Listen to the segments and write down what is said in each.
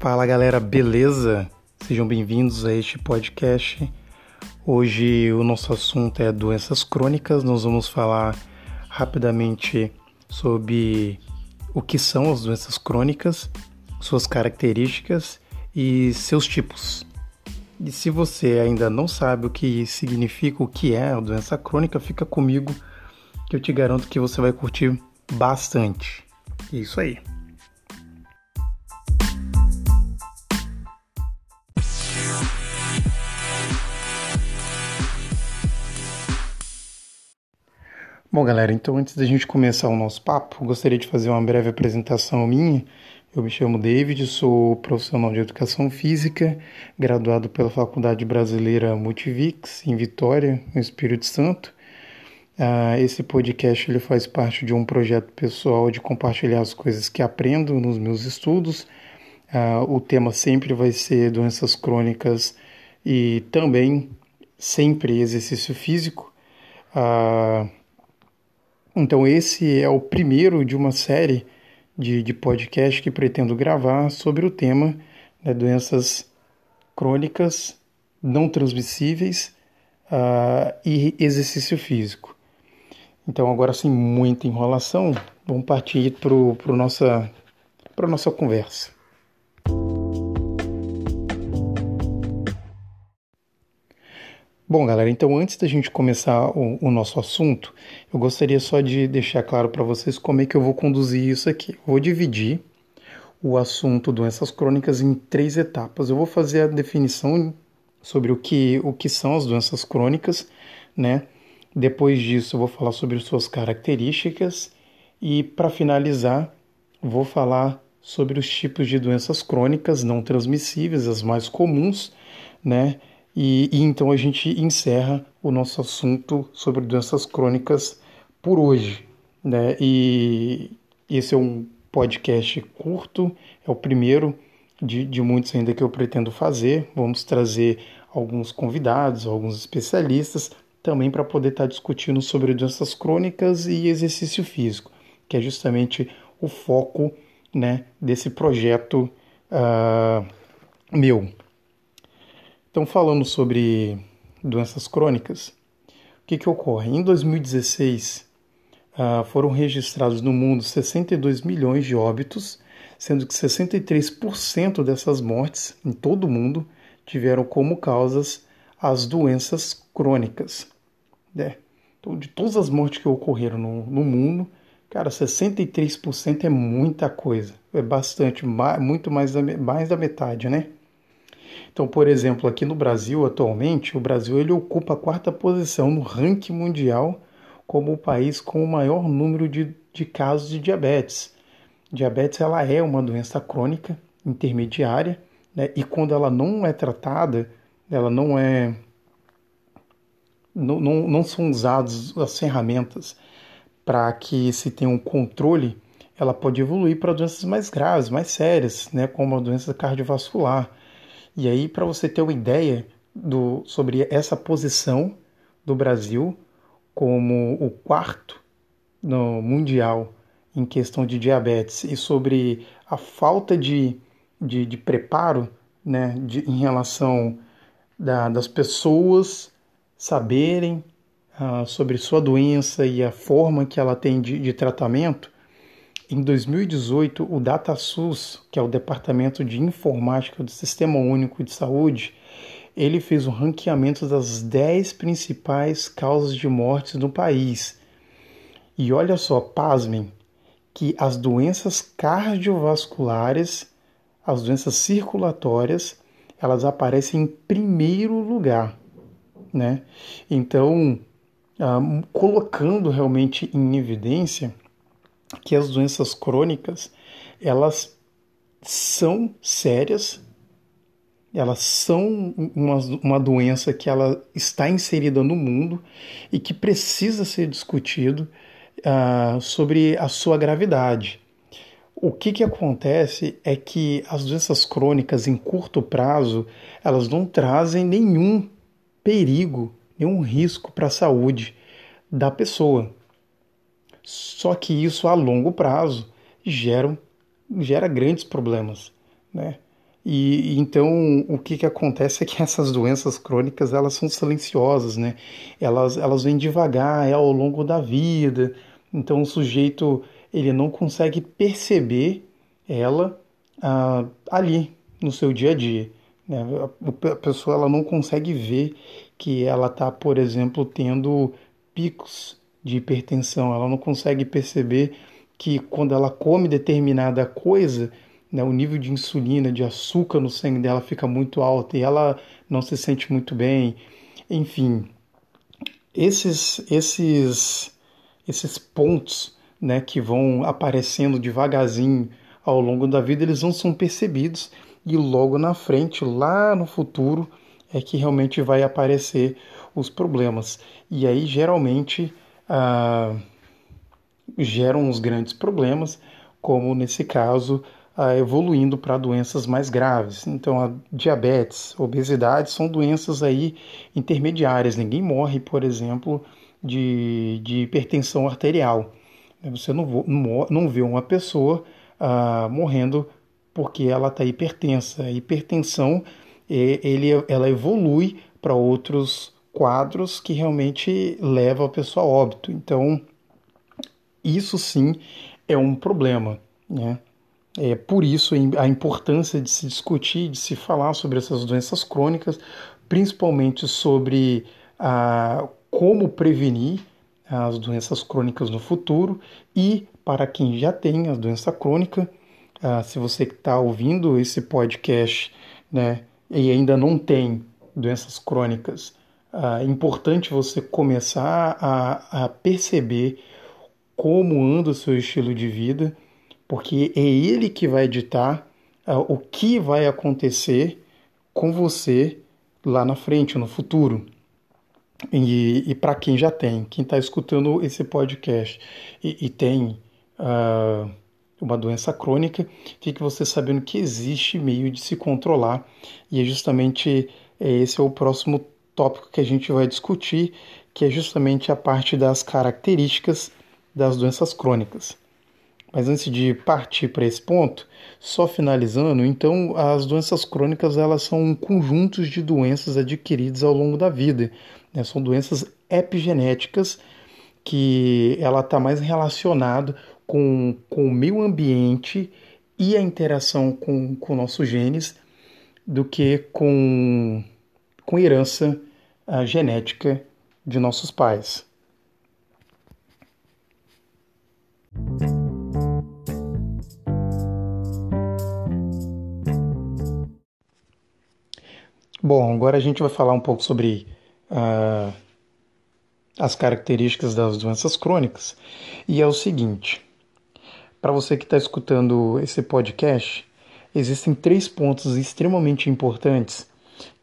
Fala galera, beleza? Sejam bem-vindos a este podcast. Hoje o nosso assunto é doenças crônicas. Nós vamos falar rapidamente sobre o que são as doenças crônicas, suas características e seus tipos. E se você ainda não sabe o que significa, o que é a doença crônica, fica comigo que eu te garanto que você vai curtir bastante. Isso aí. Bom, galera, então antes da gente começar o nosso papo, gostaria de fazer uma breve apresentação minha. Eu me chamo David, sou profissional de educação física, graduado pela Faculdade Brasileira Multivix, em Vitória, no Espírito Santo. Uh, esse podcast ele faz parte de um projeto pessoal de compartilhar as coisas que aprendo nos meus estudos. Uh, o tema sempre vai ser doenças crônicas e também sempre exercício físico. Uh, então, esse é o primeiro de uma série de, de podcast que pretendo gravar sobre o tema né, doenças crônicas não transmissíveis uh, e exercício físico. Então, agora sem muita enrolação, vamos partir para a nossa, nossa conversa. Bom, galera, então antes da gente começar o, o nosso assunto, eu gostaria só de deixar claro para vocês como é que eu vou conduzir isso aqui. vou dividir o assunto doenças crônicas em três etapas. Eu vou fazer a definição sobre o que, o que são as doenças crônicas, né? Depois disso, eu vou falar sobre suas características e, para finalizar, vou falar sobre os tipos de doenças crônicas não transmissíveis, as mais comuns, né? E, e, então a gente encerra o nosso assunto sobre doenças crônicas por hoje. Né? E esse é um podcast curto, é o primeiro de, de muitos ainda que eu pretendo fazer. Vamos trazer alguns convidados, alguns especialistas, também para poder estar discutindo sobre doenças crônicas e exercício físico, que é justamente o foco né, desse projeto uh, meu. Então, falando sobre doenças crônicas, o que, que ocorre? Em 2016, uh, ah, foram registrados no mundo 62 milhões de óbitos, sendo que 63% dessas mortes em todo o mundo tiveram como causas as doenças crônicas. Né? Então, de todas as mortes que ocorreram no, no mundo, cara, 63% é muita coisa. É bastante, muito mais da, mais da metade, né? Então, por exemplo, aqui no Brasil atualmente, o Brasil ele ocupa a quarta posição no ranking mundial como o país com o maior número de, de casos de diabetes. Diabetes ela é uma doença crônica intermediária né? e quando ela não é tratada, ela não é não, não, não são usadas as ferramentas para que se tenha um controle, ela pode evoluir para doenças mais graves, mais sérias, né, como a doença cardiovascular. E aí, para você ter uma ideia do, sobre essa posição do Brasil como o quarto no mundial em questão de diabetes e sobre a falta de, de, de preparo né, de, em relação da, das pessoas saberem uh, sobre sua doença e a forma que ela tem de, de tratamento, em 2018, o DataSUS, que é o Departamento de Informática do Sistema Único de Saúde, ele fez um ranqueamento das 10 principais causas de mortes no país. E olha só, pasmem, que as doenças cardiovasculares, as doenças circulatórias, elas aparecem em primeiro lugar, né? Então, ah, colocando realmente em evidência que as doenças crônicas elas são sérias, elas são uma, uma doença que ela está inserida no mundo e que precisa ser discutido uh, sobre a sua gravidade. O que, que acontece é que as doenças crônicas em curto prazo elas não trazem nenhum perigo, nenhum risco para a saúde da pessoa. Só que isso a longo prazo gera, gera grandes problemas. Né? E então o que, que acontece é que essas doenças crônicas elas são silenciosas, né? Elas, elas vêm devagar, é ao longo da vida. Então o sujeito ele não consegue perceber ela ah, ali no seu dia a dia. Né? A pessoa ela não consegue ver que ela está, por exemplo, tendo picos de hipertensão. Ela não consegue perceber que quando ela come determinada coisa, né, o nível de insulina, de açúcar no sangue dela fica muito alto e ela não se sente muito bem. Enfim, esses esses esses pontos, né, que vão aparecendo devagarzinho ao longo da vida, eles não são percebidos e logo na frente, lá no futuro, é que realmente vai aparecer os problemas. E aí geralmente ah, geram os grandes problemas, como nesse caso evoluindo para doenças mais graves. Então, a diabetes, obesidade são doenças aí intermediárias. Ninguém morre, por exemplo, de, de hipertensão arterial. Você não, não vê uma pessoa ah, morrendo porque ela está hipertensa. A hipertensão ele, ela evolui para outros quadros que realmente levam a pessoa a óbito. Então, isso sim é um problema. Né? É por isso a importância de se discutir, de se falar sobre essas doenças crônicas, principalmente sobre ah, como prevenir as doenças crônicas no futuro e para quem já tem a doença crônica, ah, se você está ouvindo esse podcast né, e ainda não tem doenças crônicas, ah, é importante você começar a, a perceber como anda o seu estilo de vida porque é ele que vai ditar uh, o que vai acontecer com você lá na frente, no futuro. E, e para quem já tem, quem está escutando esse podcast e, e tem uh, uma doença crônica, fique você sabendo que existe meio de se controlar e é justamente esse é o próximo tópico que a gente vai discutir, que é justamente a parte das características das doenças crônicas. Mas antes de partir para esse ponto, só finalizando, então as doenças crônicas elas são conjuntos de doenças adquiridas ao longo da vida. Né? São doenças epigenéticas que ela está mais relacionado com, com o meio ambiente e a interação com, com nossos genes do que com, com herança genética de nossos pais. Bom, agora a gente vai falar um pouco sobre uh, as características das doenças crônicas. E é o seguinte: para você que está escutando esse podcast, existem três pontos extremamente importantes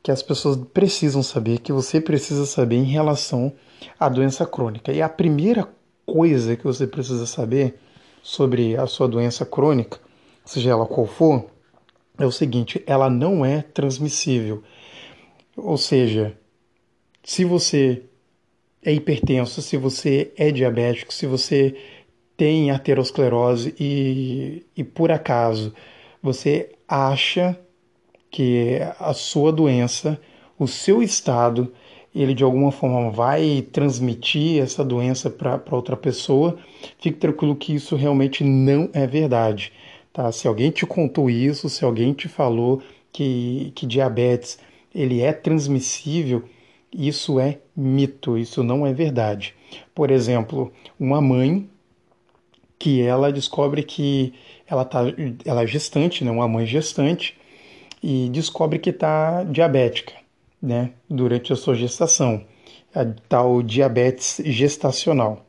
que as pessoas precisam saber, que você precisa saber em relação à doença crônica. E a primeira coisa que você precisa saber sobre a sua doença crônica, seja ela qual for, é o seguinte: ela não é transmissível ou seja, se você é hipertenso, se você é diabético, se você tem aterosclerose e, e por acaso você acha que a sua doença, o seu estado, ele de alguma forma vai transmitir essa doença para outra pessoa, fique tranquilo que isso realmente não é verdade. Tá? Se alguém te contou isso, se alguém te falou que, que diabetes ele é transmissível, isso é mito, isso não é verdade. Por exemplo, uma mãe que ela descobre que ela tá, ela é gestante, né, uma mãe gestante, e descobre que está diabética, né, durante a sua gestação, a tal diabetes gestacional.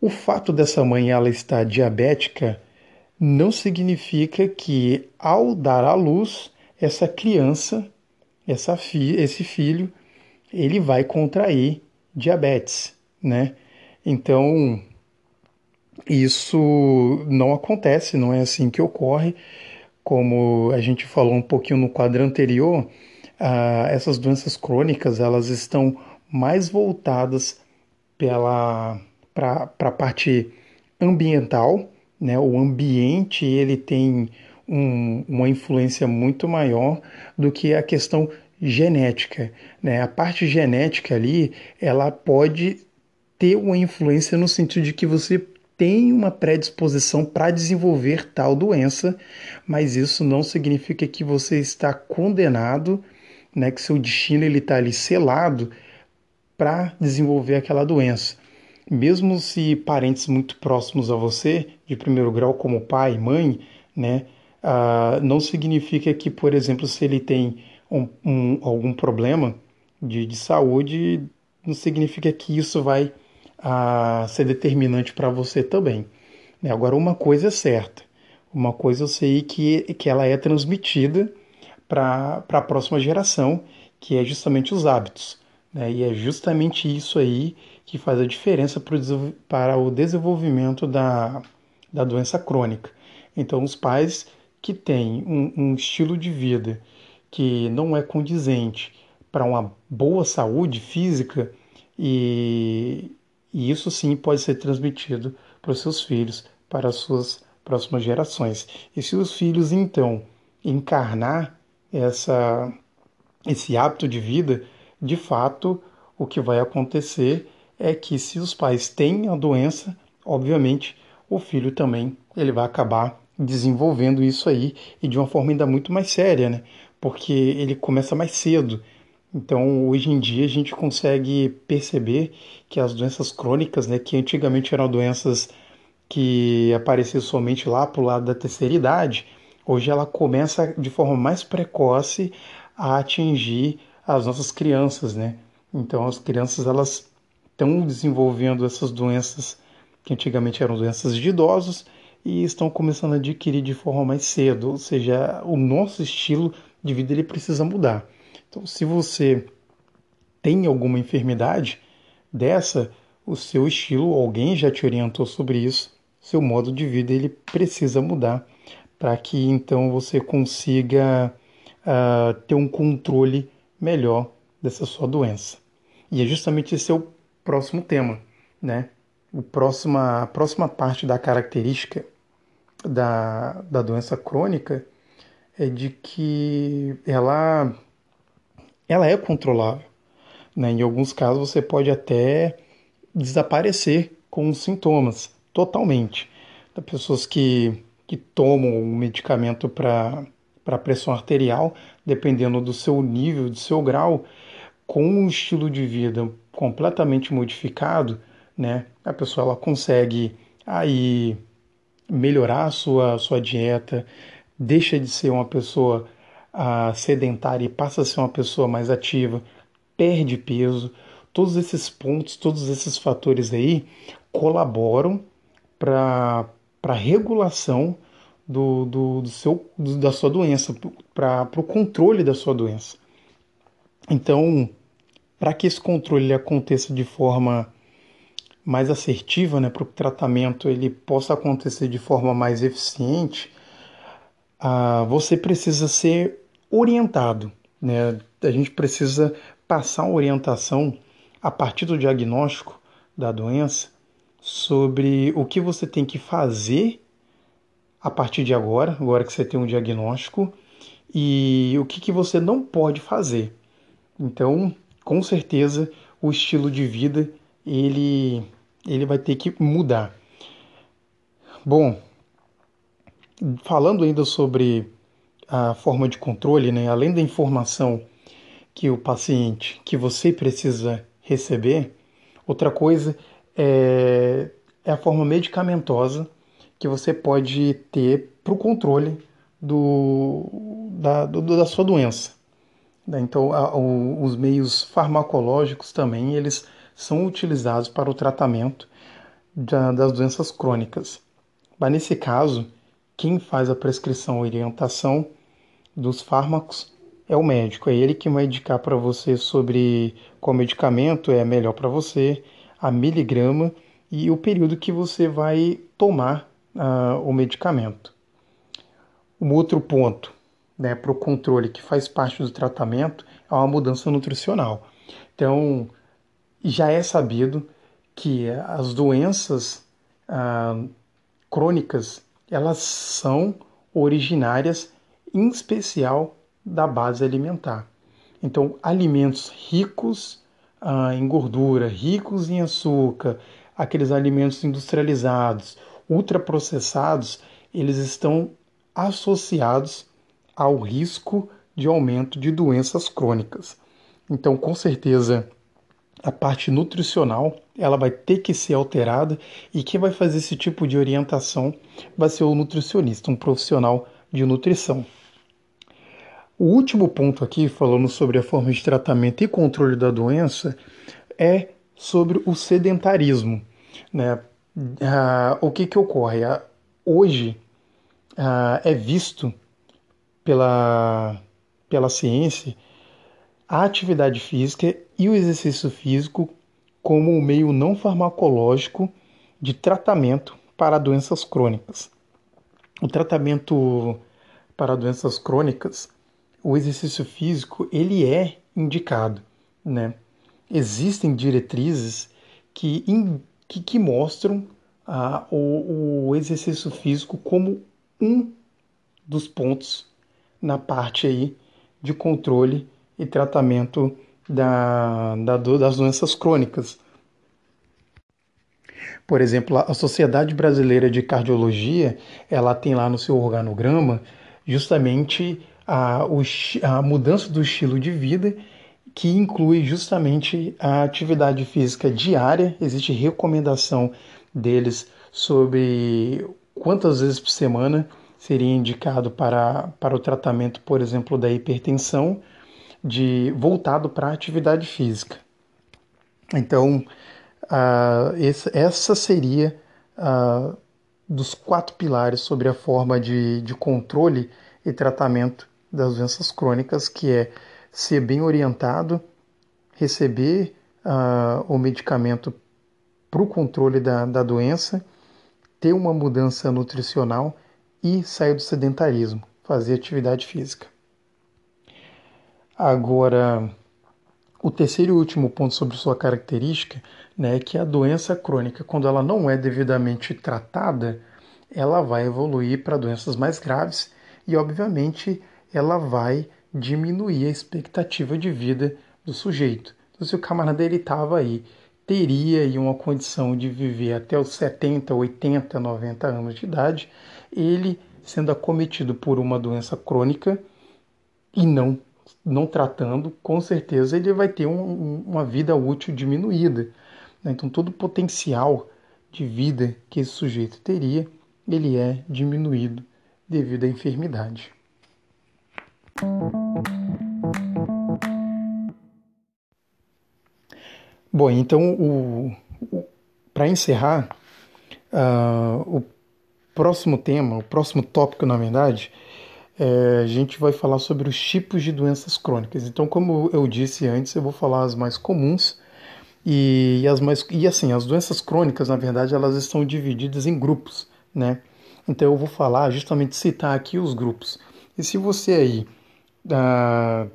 O fato dessa mãe ela estar diabética não significa que ao dar à luz essa criança essa fi esse filho ele vai contrair diabetes, né? Então isso não acontece, não é assim que ocorre. Como a gente falou um pouquinho no quadro anterior, ah, essas doenças crônicas elas estão mais voltadas para a parte ambiental, né? O ambiente ele tem um, uma influência muito maior do que a questão genética. Né? A parte genética ali, ela pode ter uma influência no sentido de que você tem uma predisposição para desenvolver tal doença, mas isso não significa que você está condenado, né, que seu destino ele está ali selado para desenvolver aquela doença. Mesmo se parentes muito próximos a você, de primeiro grau, como pai, mãe, né, ah, não significa que, por exemplo, se ele tem um, um, algum problema de, de saúde, não significa que isso vai a ser determinante para você também. Né? Agora, uma coisa é certa, uma coisa eu sei que, que ela é transmitida para a próxima geração, que é justamente os hábitos. Né? E é justamente isso aí que faz a diferença para o desenvolvimento da, da doença crônica. Então, os pais que têm um, um estilo de vida que não é condizente para uma boa saúde física e, e isso sim pode ser transmitido para os seus filhos, para as suas próximas gerações. E se os filhos então encarnar essa, esse hábito de vida, de fato, o que vai acontecer é que se os pais têm a doença, obviamente o filho também ele vai acabar desenvolvendo isso aí e de uma forma ainda muito mais séria, né? Porque ele começa mais cedo. Então, hoje em dia, a gente consegue perceber que as doenças crônicas, né, que antigamente eram doenças que apareciam somente lá para o lado da terceira idade, hoje ela começa de forma mais precoce a atingir as nossas crianças, né? Então, as crianças elas estão desenvolvendo essas doenças que antigamente eram doenças de idosos e estão começando a adquirir de forma mais cedo, ou seja, o nosso estilo de vida ele precisa mudar. Então, se você tem alguma enfermidade dessa, o seu estilo, alguém já te orientou sobre isso, seu modo de vida ele precisa mudar para que então você consiga uh, ter um controle melhor dessa sua doença. E é justamente esse é o próximo tema, né? O próxima, a próxima parte da característica da, da doença crônica é de que ela ela é controlável. Né? Em alguns casos você pode até desaparecer com os sintomas totalmente. Tem pessoas que, que tomam um medicamento para pressão arterial, dependendo do seu nível, do seu grau, com um estilo de vida completamente modificado, né? A pessoa ela consegue aí melhorar a sua, sua dieta, deixa de ser uma pessoa a sedentária e passa a ser uma pessoa mais ativa, perde peso. Todos esses pontos, todos esses fatores aí colaboram para a regulação do, do, do seu, do, da sua doença, para o controle da sua doença. Então, para que esse controle aconteça de forma mais assertiva, né, para o tratamento ele possa acontecer de forma mais eficiente, ah, você precisa ser orientado. Né? A gente precisa passar uma orientação a partir do diagnóstico da doença sobre o que você tem que fazer a partir de agora, agora que você tem um diagnóstico, e o que, que você não pode fazer. Então, com certeza, o estilo de vida ele, ele vai ter que mudar. Bom, falando ainda sobre a forma de controle, né, além da informação que o paciente, que você precisa receber, outra coisa é, é a forma medicamentosa que você pode ter para o controle do, da, do, da sua doença. Né. Então, a, o, os meios farmacológicos também eles são utilizados para o tratamento da, das doenças crônicas. Mas nesse caso, quem faz a prescrição ou orientação dos fármacos é o médico, é ele que vai indicar para você sobre qual medicamento é melhor para você, a miligrama e o período que você vai tomar uh, o medicamento. Um outro ponto né, para o controle que faz parte do tratamento é uma mudança nutricional. Então, já é sabido que as doenças uh, crônicas elas são originárias, em especial da base alimentar. Então, alimentos ricos ah, em gordura, ricos em açúcar, aqueles alimentos industrializados, ultraprocessados, eles estão associados ao risco de aumento de doenças crônicas. Então, com certeza, a parte nutricional ela vai ter que ser alterada e quem vai fazer esse tipo de orientação vai ser o nutricionista, um profissional de nutrição. O último ponto aqui, falando sobre a forma de tratamento e controle da doença, é sobre o sedentarismo. Né? Ah, o que, que ocorre? Ah, hoje ah, é visto pela, pela ciência a atividade física e o exercício físico como um meio não farmacológico de tratamento para doenças crônicas. O tratamento para doenças crônicas o exercício físico ele é indicado, né? Existem diretrizes que, in, que, que, mostram ah, o, o exercício físico como um dos pontos na parte aí de controle e tratamento da, da, das doenças crônicas. Por exemplo, a Sociedade Brasileira de Cardiologia, ela tem lá no seu organograma justamente a, a mudança do estilo de vida, que inclui justamente a atividade física diária. Existe recomendação deles sobre quantas vezes por semana seria indicado para, para o tratamento, por exemplo, da hipertensão, de voltado para a atividade física. Então, uh, esse, essa seria uh, dos quatro pilares sobre a forma de, de controle e tratamento das doenças crônicas, que é ser bem orientado, receber uh, o medicamento para o controle da, da doença, ter uma mudança nutricional e sair do sedentarismo, fazer atividade física. Agora, o terceiro e último ponto sobre sua característica né, é que a doença crônica, quando ela não é devidamente tratada, ela vai evoluir para doenças mais graves e, obviamente, ela vai diminuir a expectativa de vida do sujeito. Então, se o camarada dele estava aí, teria aí uma condição de viver até os 70, 80, 90 anos de idade, ele sendo acometido por uma doença crônica e não não tratando, com certeza ele vai ter um, uma vida útil diminuída. Né? Então todo o potencial de vida que esse sujeito teria, ele é diminuído devido à enfermidade. Bom, então, o, o para encerrar, uh, o próximo tema, o próximo tópico, na verdade, é, a gente vai falar sobre os tipos de doenças crônicas. Então, como eu disse antes, eu vou falar as mais comuns e, as mais e assim, as doenças crônicas, na verdade, elas estão divididas em grupos, né? Então, eu vou falar justamente citar aqui os grupos. E se você aí ah,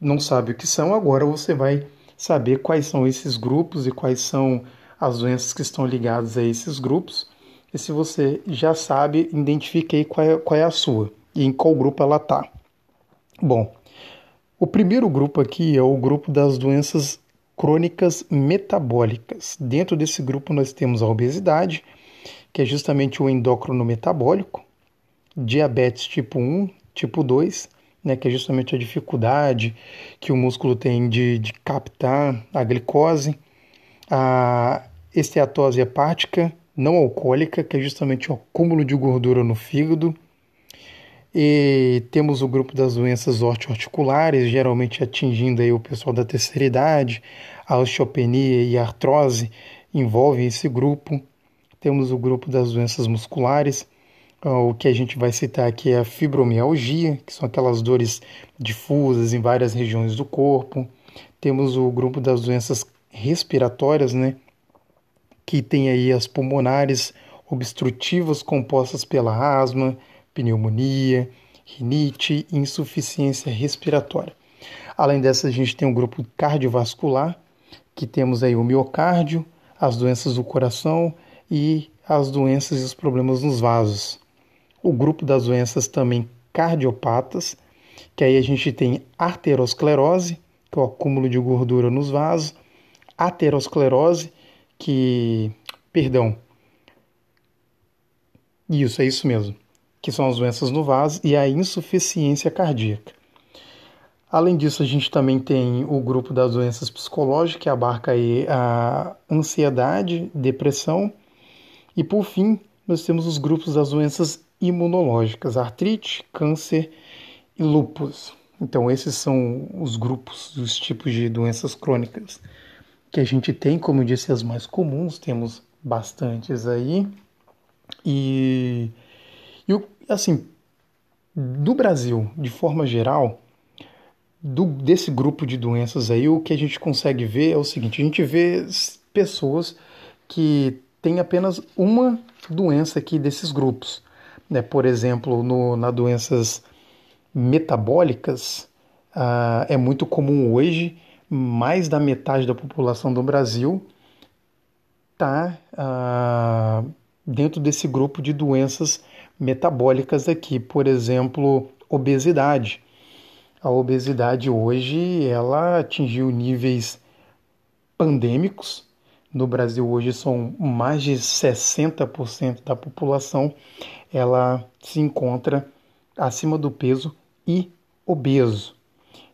não sabe o que são, agora você vai saber quais são esses grupos e quais são as doenças que estão ligadas a esses grupos. E se você já sabe, identifique aí qual é, qual é a sua e em qual grupo ela está. Bom, o primeiro grupo aqui é o grupo das doenças crônicas metabólicas. Dentro desse grupo nós temos a obesidade, que é justamente o endócrino metabólico, diabetes tipo 1, tipo 2, né, que é justamente a dificuldade que o músculo tem de, de captar a glicose, a esteatose hepática não alcoólica, que é justamente o acúmulo de gordura no fígado, e temos o grupo das doenças osteoarticulares, geralmente atingindo aí o pessoal da terceira idade, a osteopenia e a artrose envolvem esse grupo. Temos o grupo das doenças musculares, o que a gente vai citar aqui é a fibromialgia, que são aquelas dores difusas em várias regiões do corpo. Temos o grupo das doenças respiratórias, né, que tem aí as pulmonares obstrutivas compostas pela asma, pneumonia, rinite e insuficiência respiratória. Além dessa, a gente tem o grupo cardiovascular, que temos aí o miocárdio, as doenças do coração e as doenças e os problemas nos vasos. o grupo das doenças também cardiopatas, que aí a gente tem arteriosclerose, que é o acúmulo de gordura nos vasos, aterosclerose, que, perdão, isso, é isso mesmo, que são as doenças no vaso e a insuficiência cardíaca. Além disso, a gente também tem o grupo das doenças psicológicas, que abarca a ansiedade, depressão, e por fim, nós temos os grupos das doenças imunológicas, artrite, câncer e lúpus. Então, esses são os grupos, os tipos de doenças crônicas que a gente tem, como eu disse, as mais comuns, temos bastantes aí. E, e assim, do Brasil, de forma geral, do, desse grupo de doenças aí, o que a gente consegue ver é o seguinte: a gente vê pessoas que têm apenas uma doença aqui desses grupos. Né? Por exemplo, no, na doenças metabólicas, ah, é muito comum hoje mais da metade da população do Brasil está ah, dentro desse grupo de doenças metabólicas aqui, por exemplo, obesidade. A obesidade hoje ela atingiu níveis pandêmicos. No Brasil hoje são mais de 60% da população ela se encontra acima do peso e obeso.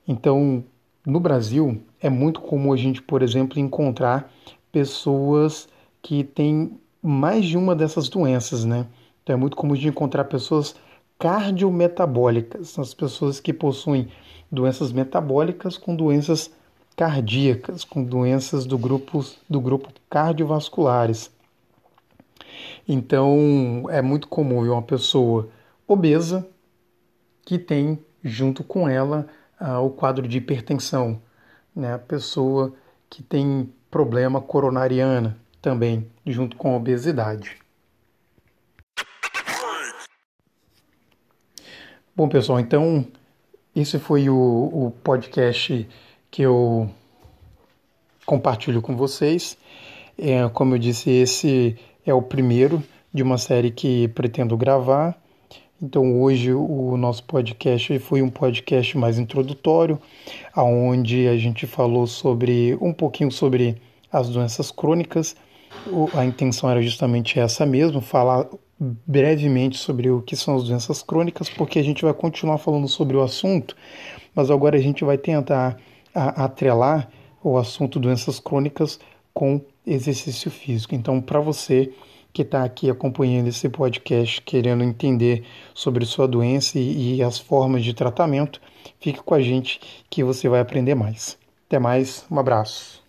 Então, no Brasil, é muito comum a gente, por exemplo, encontrar pessoas que têm mais de uma dessas doenças, né? Então é muito comum gente encontrar pessoas cardiometabólicas, as pessoas que possuem doenças metabólicas com doenças cardíacas, com doenças do grupo, do grupo cardiovasculares. Então é muito comum ver uma pessoa obesa que tem junto com ela ah, o quadro de hipertensão, né? A pessoa que tem problema coronariana também, junto com a obesidade. Bom, pessoal, então esse foi o, o podcast que eu compartilho com vocês. É, como eu disse, esse é o primeiro de uma série que pretendo gravar. Então hoje o nosso podcast foi um podcast mais introdutório, aonde a gente falou sobre um pouquinho sobre as doenças crônicas. A intenção era justamente essa mesmo, falar brevemente sobre o que são as doenças crônicas, porque a gente vai continuar falando sobre o assunto, mas agora a gente vai tentar atrelar o assunto doenças crônicas com exercício físico. Então, para você que está aqui acompanhando esse podcast, querendo entender sobre sua doença e, e as formas de tratamento, fique com a gente que você vai aprender mais. Até mais, um abraço.